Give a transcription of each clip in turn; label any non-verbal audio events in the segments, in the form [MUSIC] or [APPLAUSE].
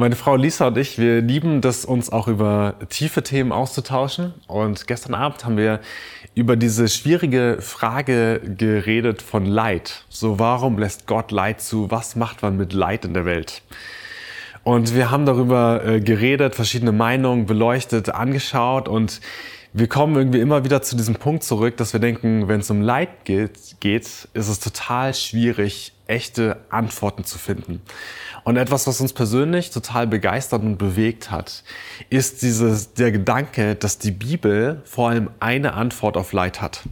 Meine Frau Lisa und ich, wir lieben das, uns auch über tiefe Themen auszutauschen. Und gestern Abend haben wir über diese schwierige Frage geredet von Leid. So, warum lässt Gott Leid zu? Was macht man mit Leid in der Welt? Und wir haben darüber äh, geredet, verschiedene Meinungen beleuchtet, angeschaut und wir kommen irgendwie immer wieder zu diesem Punkt zurück, dass wir denken, wenn es um Leid geht, geht, ist es total schwierig, echte Antworten zu finden. Und etwas, was uns persönlich total begeistert und bewegt hat, ist dieses, der Gedanke, dass die Bibel vor allem eine Antwort auf Leid hat.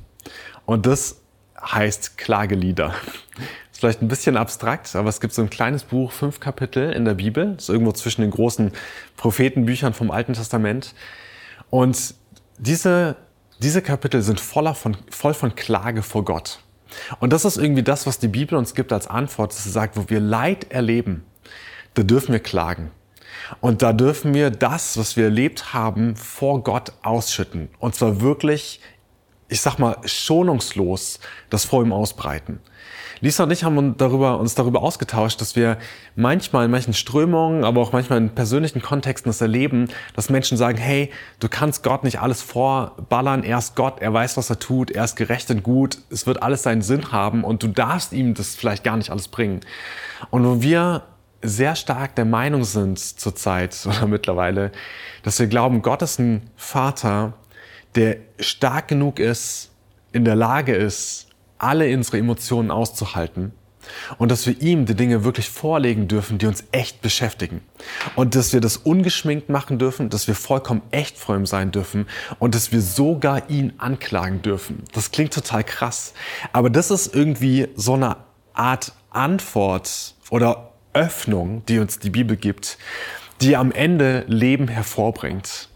Und das heißt Klagelieder. [LAUGHS] Ist vielleicht ein bisschen abstrakt, aber es gibt so ein kleines Buch, fünf Kapitel in der Bibel, ist irgendwo zwischen den großen Prophetenbüchern vom Alten Testament. Und diese, diese Kapitel sind voller von, voll von Klage vor Gott. Und das ist irgendwie das, was die Bibel uns gibt als Antwort, sie sagt, wo wir Leid erleben, da dürfen wir klagen. Und da dürfen wir das, was wir erlebt haben, vor Gott ausschütten. Und zwar wirklich, ich sag mal, schonungslos das vor ihm ausbreiten. Lisa und ich haben uns darüber, uns darüber ausgetauscht, dass wir manchmal in manchen Strömungen, aber auch manchmal in persönlichen Kontexten das erleben, dass Menschen sagen, hey, du kannst Gott nicht alles vorballern, er ist Gott, er weiß, was er tut, er ist gerecht und gut, es wird alles seinen Sinn haben und du darfst ihm das vielleicht gar nicht alles bringen. Und wo wir sehr stark der Meinung sind zurzeit oder mittlerweile, dass wir glauben, Gott ist ein Vater, der stark genug ist, in der Lage ist, alle unsere Emotionen auszuhalten und dass wir ihm die Dinge wirklich vorlegen dürfen, die uns echt beschäftigen. Und dass wir das ungeschminkt machen dürfen, dass wir vollkommen echt vor ihm sein dürfen und dass wir sogar ihn anklagen dürfen. Das klingt total krass, aber das ist irgendwie so eine Art Antwort oder Öffnung, die uns die Bibel gibt, die am Ende Leben hervorbringt.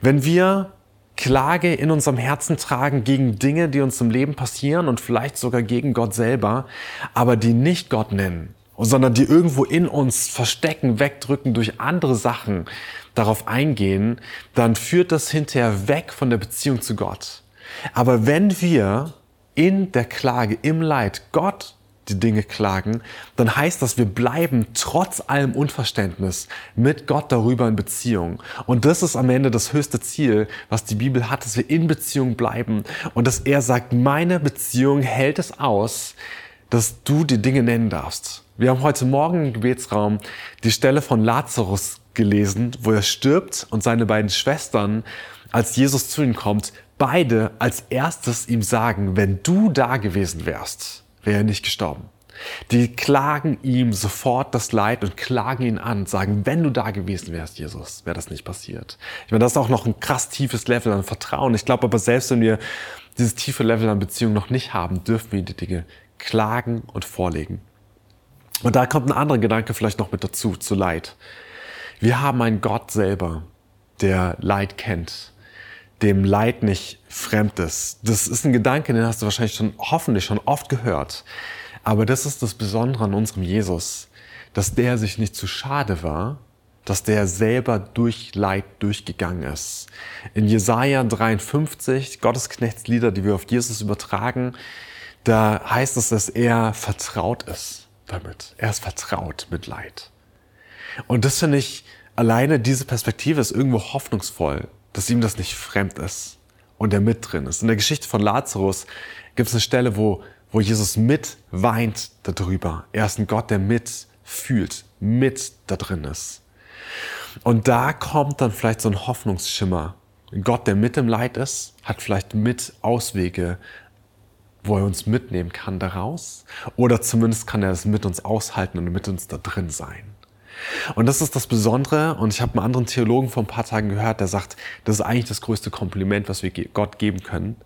Wenn wir Klage in unserem Herzen tragen gegen Dinge, die uns im Leben passieren und vielleicht sogar gegen Gott selber, aber die nicht Gott nennen, sondern die irgendwo in uns verstecken, wegdrücken durch andere Sachen, darauf eingehen, dann führt das hinterher weg von der Beziehung zu Gott. Aber wenn wir in der Klage, im Leid Gott die Dinge klagen, dann heißt das, wir bleiben trotz allem Unverständnis mit Gott darüber in Beziehung. Und das ist am Ende das höchste Ziel, was die Bibel hat, dass wir in Beziehung bleiben und dass er sagt, meine Beziehung hält es aus, dass du die Dinge nennen darfst. Wir haben heute Morgen im Gebetsraum die Stelle von Lazarus gelesen, wo er stirbt und seine beiden Schwestern, als Jesus zu ihm kommt, beide als erstes ihm sagen, wenn du da gewesen wärst, wäre er nicht gestorben. Die klagen ihm sofort das Leid und klagen ihn an, sagen, wenn du da gewesen wärst, Jesus, wäre das nicht passiert. Ich meine, das ist auch noch ein krass tiefes Level an Vertrauen. Ich glaube aber, selbst wenn wir dieses tiefe Level an Beziehung noch nicht haben, dürfen wir die Dinge klagen und vorlegen. Und da kommt ein anderer Gedanke vielleicht noch mit dazu, zu Leid. Wir haben einen Gott selber, der Leid kennt dem Leid nicht fremd ist. Das ist ein Gedanke, den hast du wahrscheinlich schon, hoffentlich schon oft gehört. Aber das ist das Besondere an unserem Jesus, dass der sich nicht zu schade war, dass der selber durch Leid durchgegangen ist. In Jesaja 53, Gottesknechtslieder, die wir auf Jesus übertragen, da heißt es, dass er vertraut ist damit. Er ist vertraut mit Leid. Und das finde ich, alleine diese Perspektive ist irgendwo hoffnungsvoll dass ihm das nicht fremd ist und er mit drin ist. In der Geschichte von Lazarus gibt es eine Stelle, wo, wo Jesus mit weint darüber. Er ist ein Gott, der mit fühlt, mit da drin ist. Und da kommt dann vielleicht so ein Hoffnungsschimmer. Ein Gott, der mit im Leid ist, hat vielleicht mit Auswege, wo er uns mitnehmen kann daraus. Oder zumindest kann er es mit uns aushalten und mit uns da drin sein. Und das ist das Besondere. Und ich habe einen anderen Theologen vor ein paar Tagen gehört, der sagt, das ist eigentlich das größte Kompliment, was wir Gott geben können.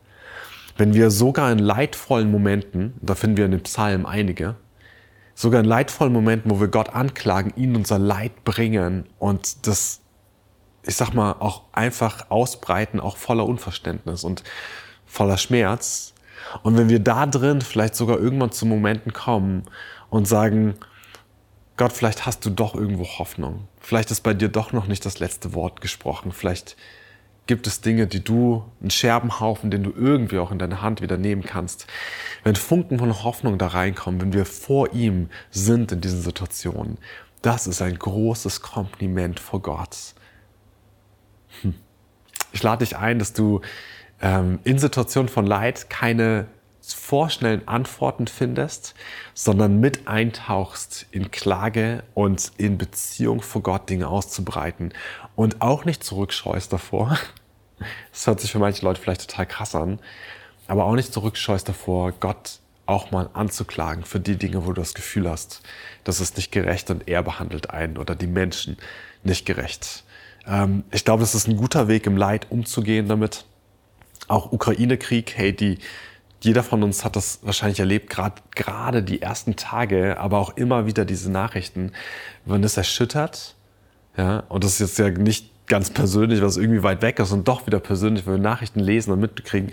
Wenn wir sogar in leidvollen Momenten, da finden wir in den Psalmen einige, sogar in leidvollen Momenten, wo wir Gott anklagen, ihn unser Leid bringen und das, ich sag mal, auch einfach ausbreiten, auch voller Unverständnis und voller Schmerz. Und wenn wir da drin vielleicht sogar irgendwann zu Momenten kommen und sagen, Gott, vielleicht hast du doch irgendwo Hoffnung. Vielleicht ist bei dir doch noch nicht das letzte Wort gesprochen. Vielleicht gibt es Dinge, die du, einen Scherbenhaufen, den du irgendwie auch in deine Hand wieder nehmen kannst. Wenn Funken von Hoffnung da reinkommen, wenn wir vor ihm sind in diesen Situationen, Das ist ein großes Kompliment vor Gott. Hm. Ich lade dich ein, dass du ähm, in Situationen von Leid keine vorschnellen Antworten findest, sondern mit eintauchst in Klage und in Beziehung vor Gott Dinge auszubreiten und auch nicht zurückscheust davor. [LAUGHS] Das hört sich für manche Leute vielleicht total krass an, aber auch nicht zurückscheust davor, Gott auch mal anzuklagen für die Dinge, wo du das Gefühl hast, dass es nicht gerecht und er behandelt einen oder die Menschen nicht gerecht. Ähm, ich glaube, das ist ein guter Weg, im Leid umzugehen damit. Auch Ukraine-Krieg, hey, die, jeder von uns hat das wahrscheinlich erlebt, gerade die ersten Tage, aber auch immer wieder diese Nachrichten, wenn es erschüttert. Ja, und das ist jetzt ja nicht ganz persönlich, was irgendwie weit weg ist und doch wieder persönlich, weil wir Nachrichten lesen und mitkriegen.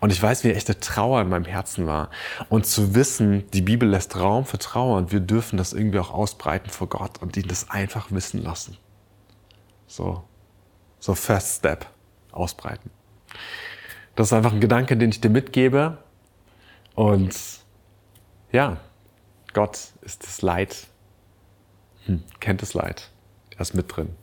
Und ich weiß, wie echte Trauer in meinem Herzen war. Und zu wissen, die Bibel lässt Raum für Trauer und wir dürfen das irgendwie auch ausbreiten vor Gott und ihn das einfach wissen lassen. So, so First Step ausbreiten. Das ist einfach ein Gedanke, den ich dir mitgebe. Und ja, Gott ist das Leid, hm, kennt das Leid. Er ist mit drin.